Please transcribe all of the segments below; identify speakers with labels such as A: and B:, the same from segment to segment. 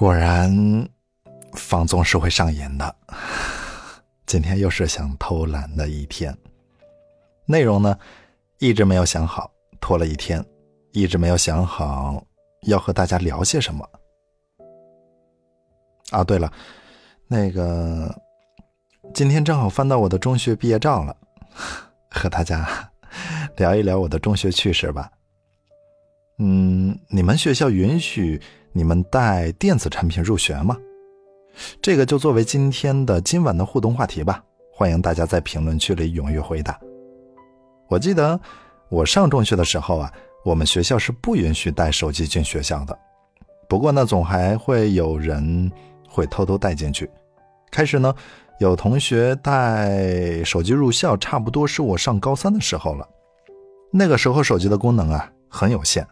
A: 果然，放纵是会上瘾的。今天又是想偷懒的一天，内容呢一直没有想好，拖了一天，一直没有想好要和大家聊些什么。啊，对了，那个今天正好翻到我的中学毕业照了，和大家 聊一聊我的中学趣事吧。嗯，你们学校允许你们带电子产品入学吗？这个就作为今天的今晚的互动话题吧。欢迎大家在评论区里踊跃回答。我记得我上中学的时候啊，我们学校是不允许带手机进学校的。不过呢，总还会有人会偷偷带进去。开始呢，有同学带手机入校，差不多是我上高三的时候了。那个时候手机的功能啊很有限。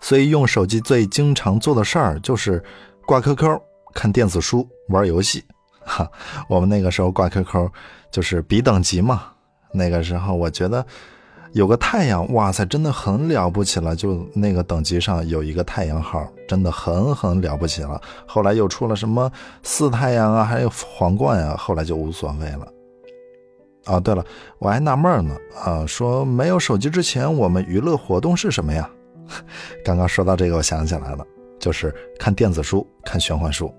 A: 所以用手机最经常做的事儿就是挂 QQ、看电子书、玩游戏。哈，我们那个时候挂 QQ 就是比等级嘛。那个时候我觉得有个太阳，哇塞，真的很了不起了。就那个等级上有一个太阳号，真的很很了不起了。后来又出了什么四太阳啊，还有皇冠啊，后来就无所谓了。啊，对了，我还纳闷呢，啊，说没有手机之前，我们娱乐活动是什么呀？刚刚说到这个，我想起来了，就是看电子书、看玄幻书，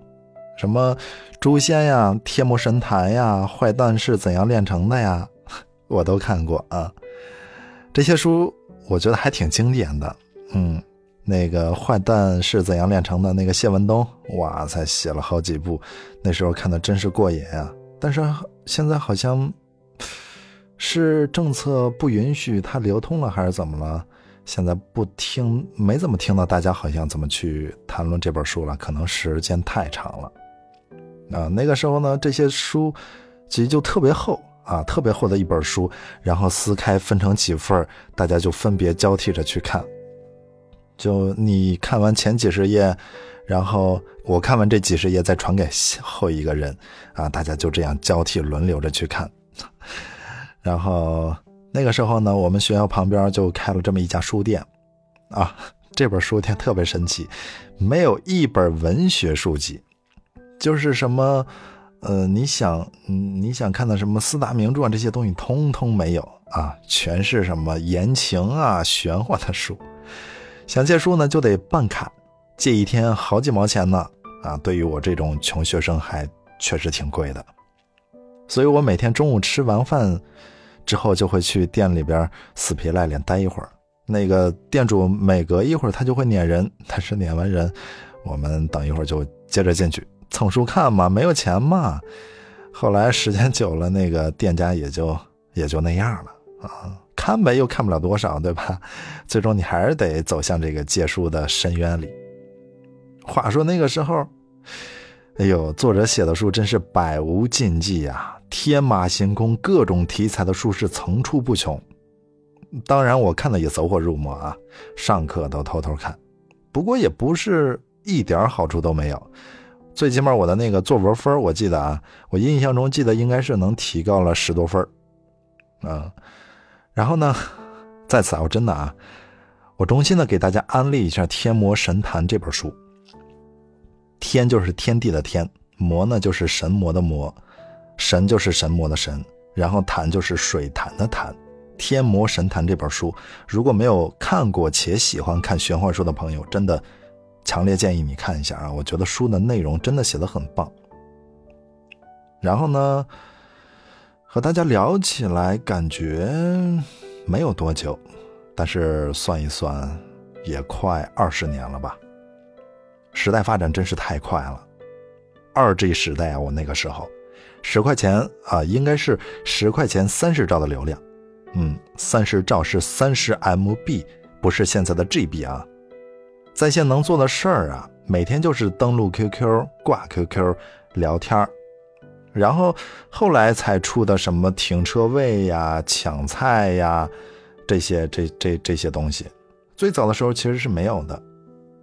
A: 什么《诛仙》呀、《天魔神坛》呀、《坏蛋是怎样炼成的》呀，我都看过啊。这些书我觉得还挺经典的。嗯，那个《坏蛋是怎样炼成的》，那个谢文东，哇塞，写了好几部，那时候看的真是过瘾啊。但是现在好像是政策不允许它流通了，还是怎么了？现在不听，没怎么听到大家好像怎么去谈论这本书了，可能时间太长了。啊，那个时候呢，这些书其实就特别厚啊，特别厚的一本书，然后撕开分成几份，大家就分别交替着去看。就你看完前几十页，然后我看完这几十页，再传给后一个人，啊，大家就这样交替轮流着去看，然后。那个时候呢，我们学校旁边就开了这么一家书店，啊，这本书店特别神奇，没有一本文学书籍，就是什么，呃，你想，嗯你想看的什么四大名著啊，这些东西通通没有啊，全是什么言情啊、玄幻的书。想借书呢，就得办卡，借一天好几毛钱呢，啊，对于我这种穷学生还确实挺贵的，所以我每天中午吃完饭。之后就会去店里边死皮赖脸待一会儿，那个店主每隔一会儿他就会撵人，但是撵完人，我们等一会儿就接着进去蹭书看嘛，没有钱嘛。后来时间久了，那个店家也就也就那样了啊，看呗又看不了多少，对吧？最终你还是得走向这个借书的深渊里。话说那个时候，哎呦，作者写的书真是百无禁忌呀。天马行空，各种题材的书是层出不穷。当然，我看的也走火入魔啊，上课都偷偷看。不过也不是一点好处都没有，最起码我的那个作文分，我记得啊，我印象中记得应该是能提高了十多分嗯，然后呢，在此啊，我真的啊，我衷心的给大家安利一下《天魔神坛》这本书。天就是天地的天，魔呢就是神魔的魔。神就是神魔的神，然后坛就是水潭的坛，《天魔神坛》这本书，如果没有看过且喜欢看玄幻书的朋友，真的强烈建议你看一下啊！我觉得书的内容真的写的很棒。然后呢，和大家聊起来，感觉没有多久，但是算一算，也快二十年了吧。时代发展真是太快了，二 G 时代啊，我那个时候。十块钱啊，应该是十块钱三十兆的流量，嗯，三十兆是三十 MB，不是现在的 GB 啊。在线能做的事儿啊，每天就是登录 QQ、挂 QQ、聊天儿然后后来才出的什么停车位呀、抢菜呀，这些这这这些东西，最早的时候其实是没有的，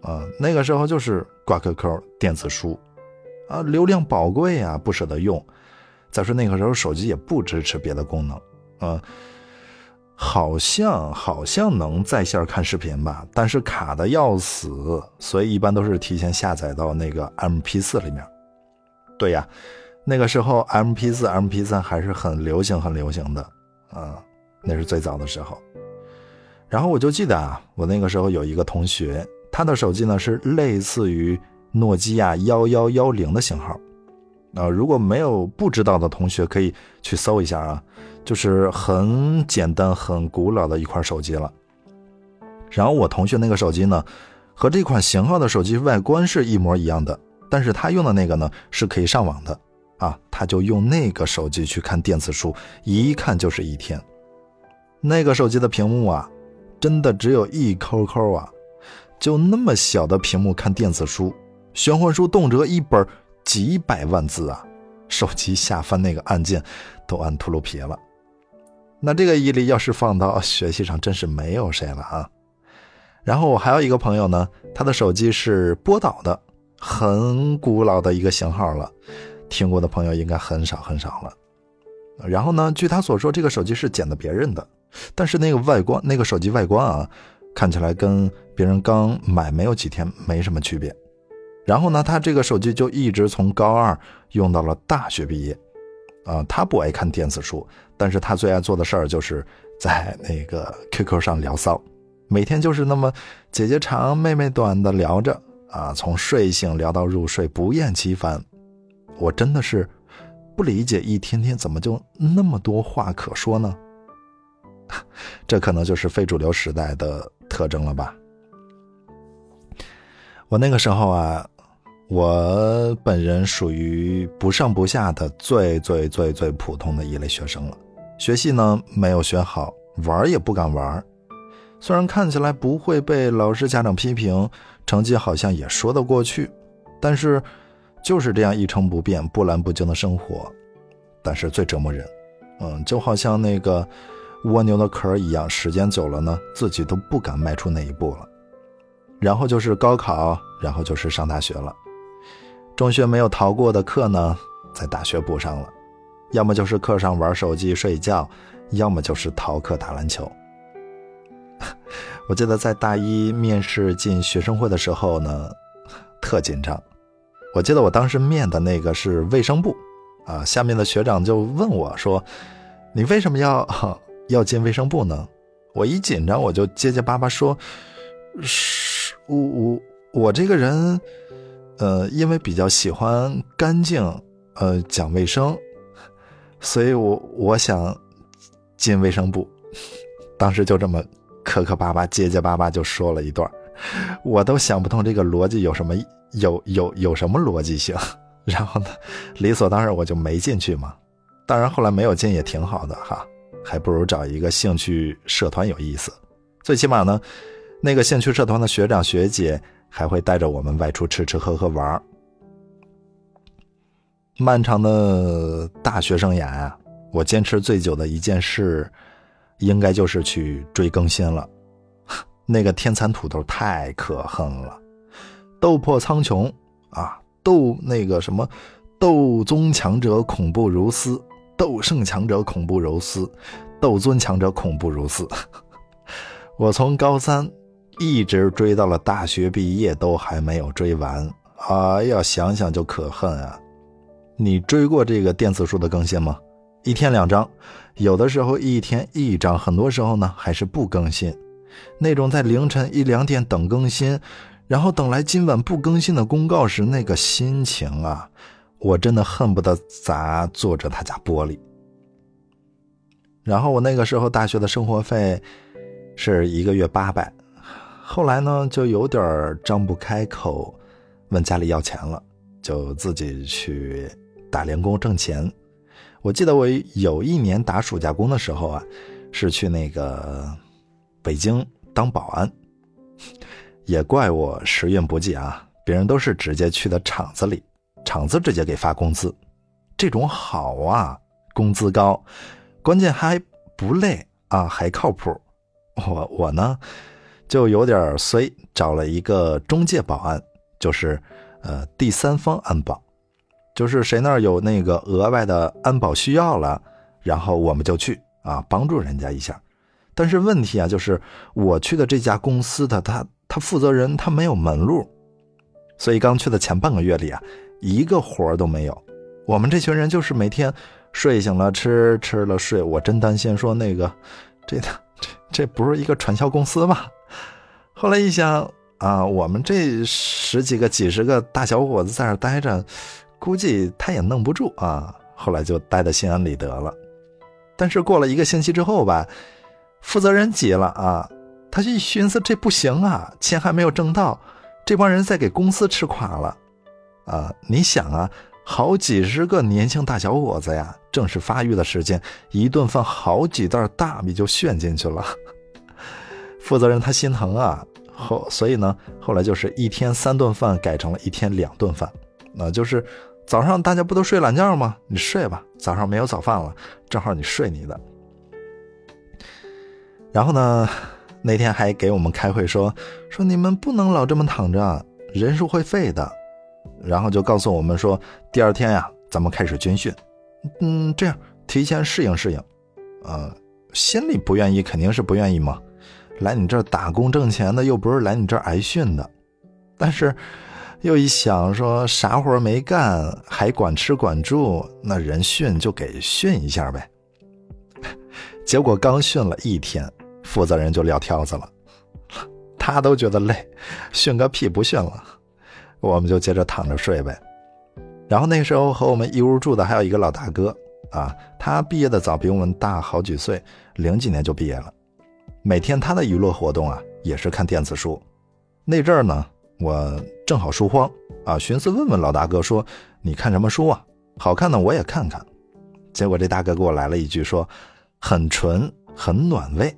A: 啊，那个时候就是挂 QQ、电子书，啊，流量宝贵呀，不舍得用。再说那个时候手机也不支持别的功能，啊，好像好像能在线看视频吧，但是卡的要死，所以一般都是提前下载到那个 MP4 里面。对呀，那个时候 MP4、MP3 还是很流行、很流行的，啊，那是最早的时候。然后我就记得啊，我那个时候有一个同学，他的手机呢是类似于诺基亚幺幺幺零的型号。啊，如果没有不知道的同学，可以去搜一下啊，就是很简单、很古老的一款手机了。然后我同学那个手机呢，和这款型号的手机外观是一模一样的，但是他用的那个呢是可以上网的啊，他就用那个手机去看电子书，一看就是一天。那个手机的屏幕啊，真的只有一抠抠啊，就那么小的屏幕看电子书，玄幻书动辄一本。几百万字啊！手机下翻那个按键都按秃噜皮了。那这个毅力要是放到学习上，真是没有谁了啊！然后我还有一个朋友呢，他的手机是波导的，很古老的一个型号了，听过的朋友应该很少很少了。然后呢，据他所说，这个手机是捡的别人的，但是那个外观，那个手机外观啊，看起来跟别人刚买没有几天没什么区别。然后呢，他这个手机就一直从高二用到了大学毕业，啊，他不爱看电子书，但是他最爱做的事儿就是在那个 QQ 上聊骚，每天就是那么姐姐长妹妹短的聊着，啊，从睡醒聊到入睡，不厌其烦。我真的是不理解，一天天怎么就那么多话可说呢？这可能就是非主流时代的特征了吧。我那个时候啊。我本人属于不上不下的最最最最普通的一类学生了，学习呢没有学好，玩也不敢玩。虽然看起来不会被老师家长批评，成绩好像也说得过去，但是就是这样一成不变、波澜不惊的生活。但是最折磨人，嗯，就好像那个蜗牛的壳一样，时间久了呢，自己都不敢迈出那一步了。然后就是高考，然后就是上大学了。中学没有逃过的课呢，在大学补上了，要么就是课上玩手机睡觉，要么就是逃课打篮球。我记得在大一面试进学生会的时候呢，特紧张。我记得我当时面的那个是卫生部，啊，下面的学长就问我说：“你为什么要 要进卫生部呢？”我一紧张，我就结结巴巴说：“是，我我我这个人。”呃，因为比较喜欢干净，呃，讲卫生，所以我我想进卫生部。当时就这么磕磕巴巴、结结巴巴就说了一段，我都想不通这个逻辑有什么有有有什么逻辑性。然后呢，理所当然我就没进去嘛。当然后来没有进也挺好的哈，还不如找一个兴趣社团有意思。最起码呢，那个兴趣社团的学长学姐。还会带着我们外出吃吃喝喝玩漫长的大学生涯啊，我坚持最久的一件事，应该就是去追更新了。那个天蚕土豆太可恨了，斗破苍穹啊，斗那个什么，斗宗强者恐怖如斯，斗圣强者恐怖如斯，斗尊强者恐怖如斯。我从高三。一直追到了大学毕业都还没有追完，哎呀，想想就可恨啊！你追过这个电子书的更新吗？一天两张，有的时候一天一张，很多时候呢还是不更新。那种在凌晨一两点等更新，然后等来今晚不更新的公告时，那个心情啊，我真的恨不得砸作者他家玻璃。然后我那个时候大学的生活费是一个月八百。后来呢，就有点张不开口，问家里要钱了，就自己去打零工挣钱。我记得我有一年打暑假工的时候啊，是去那个北京当保安。也怪我时运不济啊，别人都是直接去的厂子里，厂子直接给发工资，这种好啊，工资高，关键还不累啊，还靠谱。我我呢？就有点衰，找了一个中介保安，就是，呃，第三方安保，就是谁那儿有那个额外的安保需要了，然后我们就去啊，帮助人家一下。但是问题啊，就是我去的这家公司的他他负责人他没有门路，所以刚去的前半个月里啊，一个活都没有。我们这群人就是每天睡醒了吃，吃了睡。我真担心说那个，这这这不是一个传销公司吗？后来一想啊，我们这十几个、几十个大小伙子在这待着，估计他也弄不住啊。后来就待的心安理得了。但是过了一个星期之后吧，负责人急了啊，他就一寻思这不行啊，钱还没有挣到，这帮人在给公司吃垮了啊！你想啊。好几十个年轻大小伙子呀，正是发育的时间，一顿饭好几袋大米就炫进去了。负责人他心疼啊，后所以呢，后来就是一天三顿饭改成了一天两顿饭，那就是早上大家不都睡懒觉吗？你睡吧，早上没有早饭了，正好你睡你的。然后呢，那天还给我们开会说说你们不能老这么躺着，人是会废的。然后就告诉我们说，第二天呀，咱们开始军训。嗯，这样提前适应适应。呃，心里不愿意肯定是不愿意嘛。来你这儿打工挣钱的，又不是来你这儿挨训的。但是，又一想说啥活没干，还管吃管住，那人训就给训一下呗。结果刚训了一天，负责人就撂挑子了。他都觉得累，训个屁不训了。我们就接着躺着睡呗。然后那时候和我们一屋住的还有一个老大哥啊，他毕业的早，比我们大好几岁，零几年就毕业了。每天他的娱乐活动啊，也是看电子书。那阵儿呢，我正好书荒啊，寻思问问老大哥说：“你看什么书啊？好看的我也看看。”结果这大哥给我来了一句说：“很纯，很暖胃。”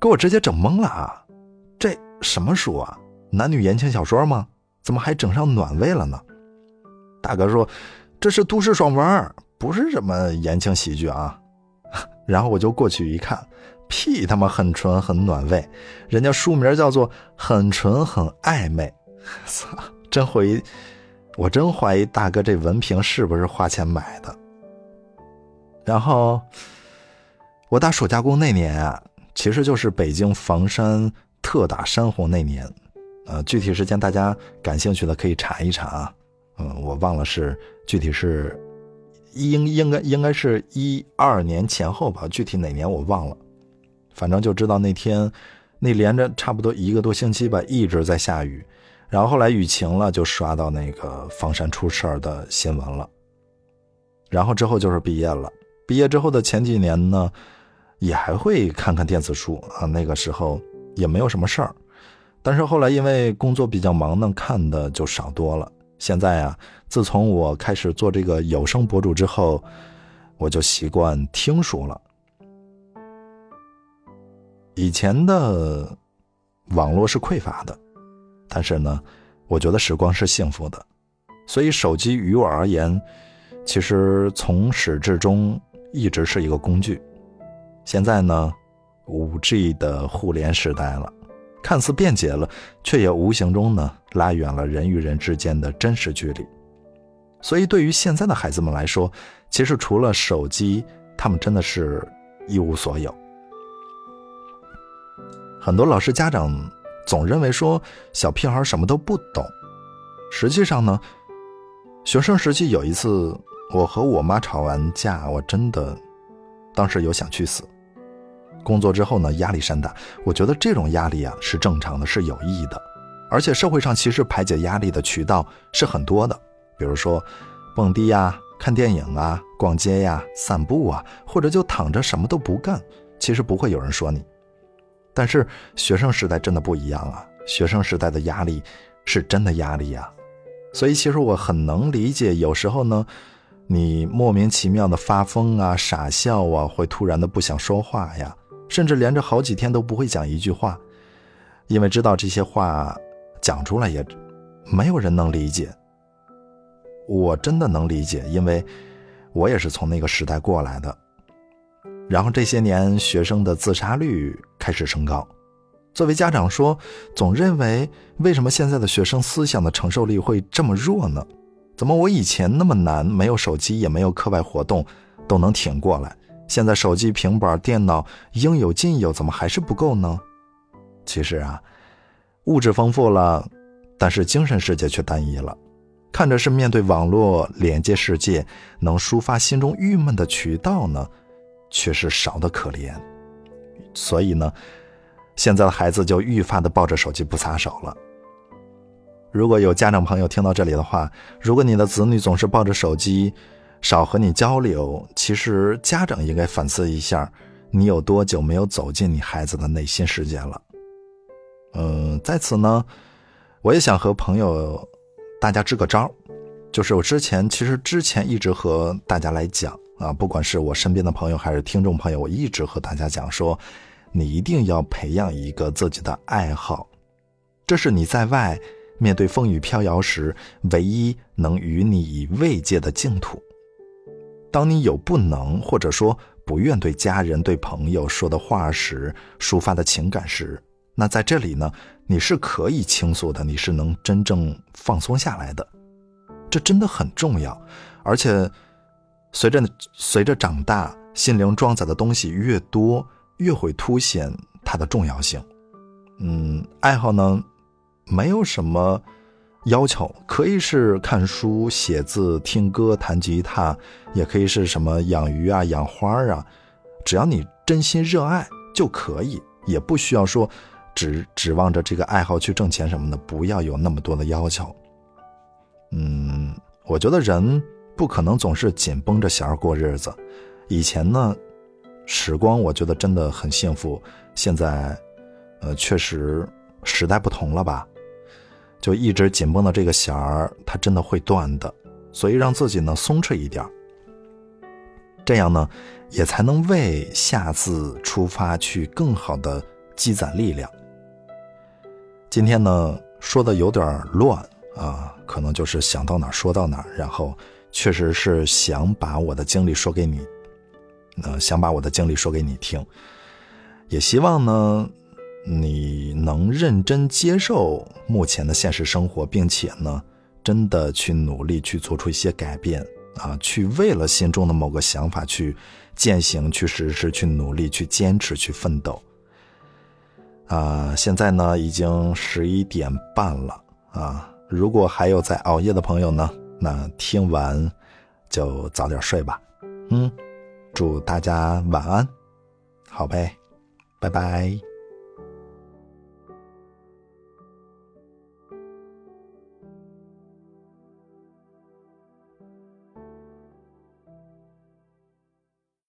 A: 给我直接整懵了啊！这什么书啊？男女言情小说吗？怎么还整上暖胃了呢？大哥说：“这是都市爽文，不是什么言情喜剧啊。”然后我就过去一看，屁他妈很纯很暖胃，人家书名叫做《很纯很暧昧》。操，真怀疑，我真怀疑大哥这文凭是不是花钱买的？然后我打暑假工那年啊，其实就是北京房山特打山洪那年。呃，具体时间大家感兴趣的可以查一查啊。嗯，我忘了是具体是应应该应该是一二年前后吧，具体哪年我忘了。反正就知道那天那连着差不多一个多星期吧，一直在下雨。然后后来雨晴了，就刷到那个房山出事儿的新闻了。然后之后就是毕业了，毕业之后的前几年呢，也还会看看电子书啊。那个时候也没有什么事儿。但是后来因为工作比较忙，呢看的就少多了。现在啊，自从我开始做这个有声博主之后，我就习惯听书了。以前的网络是匮乏的，但是呢，我觉得时光是幸福的，所以手机于我而言，其实从始至终一直是一个工具。现在呢，五 G 的互联时代了。看似便捷了，却也无形中呢拉远了人与人之间的真实距离。所以，对于现在的孩子们来说，其实除了手机，他们真的是一无所有。很多老师、家长总认为说小屁孩什么都不懂，实际上呢，学生时期有一次，我和我妈吵完架，我真的当时有想去死。工作之后呢，压力山大。我觉得这种压力啊是正常的，是有意义的。而且社会上其实排解压力的渠道是很多的，比如说蹦迪呀、看电影啊、逛街呀、散步啊，或者就躺着什么都不干，其实不会有人说你。但是学生时代真的不一样啊，学生时代的压力是真的压力呀。所以其实我很能理解，有时候呢，你莫名其妙的发疯啊、傻笑啊，会突然的不想说话呀。甚至连着好几天都不会讲一句话，因为知道这些话讲出来也没有人能理解。我真的能理解，因为我也是从那个时代过来的。然后这些年学生的自杀率开始升高，作为家长说，总认为为什么现在的学生思想的承受力会这么弱呢？怎么我以前那么难，没有手机也没有课外活动，都能挺过来？现在手机、平板、电脑应有尽有，怎么还是不够呢？其实啊，物质丰富了，但是精神世界却单一了。看着是面对网络连接世界，能抒发心中郁闷的渠道呢，却是少得可怜。所以呢，现在的孩子就愈发的抱着手机不撒手了。如果有家长朋友听到这里的话，如果你的子女总是抱着手机，少和你交流，其实家长应该反思一下，你有多久没有走进你孩子的内心世界了？嗯，在此呢，我也想和朋友大家支个招，就是我之前其实之前一直和大家来讲啊，不管是我身边的朋友还是听众朋友，我一直和大家讲说，你一定要培养一个自己的爱好，这是你在外。面对风雨飘摇时，唯一能与你以慰藉的净土。当你有不能或者说不愿对家人、对朋友说的话时，抒发的情感时，那在这里呢，你是可以倾诉的，你是能真正放松下来的。这真的很重要，而且随着随着长大，心灵装载的东西越多，越会凸显它的重要性。嗯，爱好呢？没有什么要求，可以是看书、写字、听歌、弹吉他，也可以是什么养鱼啊、养花啊，只要你真心热爱就可以，也不需要说指指望着这个爱好去挣钱什么的，不要有那么多的要求。嗯，我觉得人不可能总是紧绷着弦儿过日子。以前呢，时光我觉得真的很幸福，现在，呃，确实时代不同了吧。就一直紧绷的这个弦儿，它真的会断的，所以让自己呢松弛一点，这样呢，也才能为下次出发去更好的积攒力量。今天呢说的有点乱啊，可能就是想到哪说到哪，然后确实是想把我的经历说给你，呃，想把我的经历说给你听，也希望呢。你能认真接受目前的现实生活，并且呢，真的去努力去做出一些改变啊，去为了心中的某个想法去践行、去实施、去努力、去坚持、去奋斗。啊，现在呢已经十一点半了啊，如果还有在熬夜的朋友呢，那听完就早点睡吧。嗯，祝大家晚安，好呗，拜拜。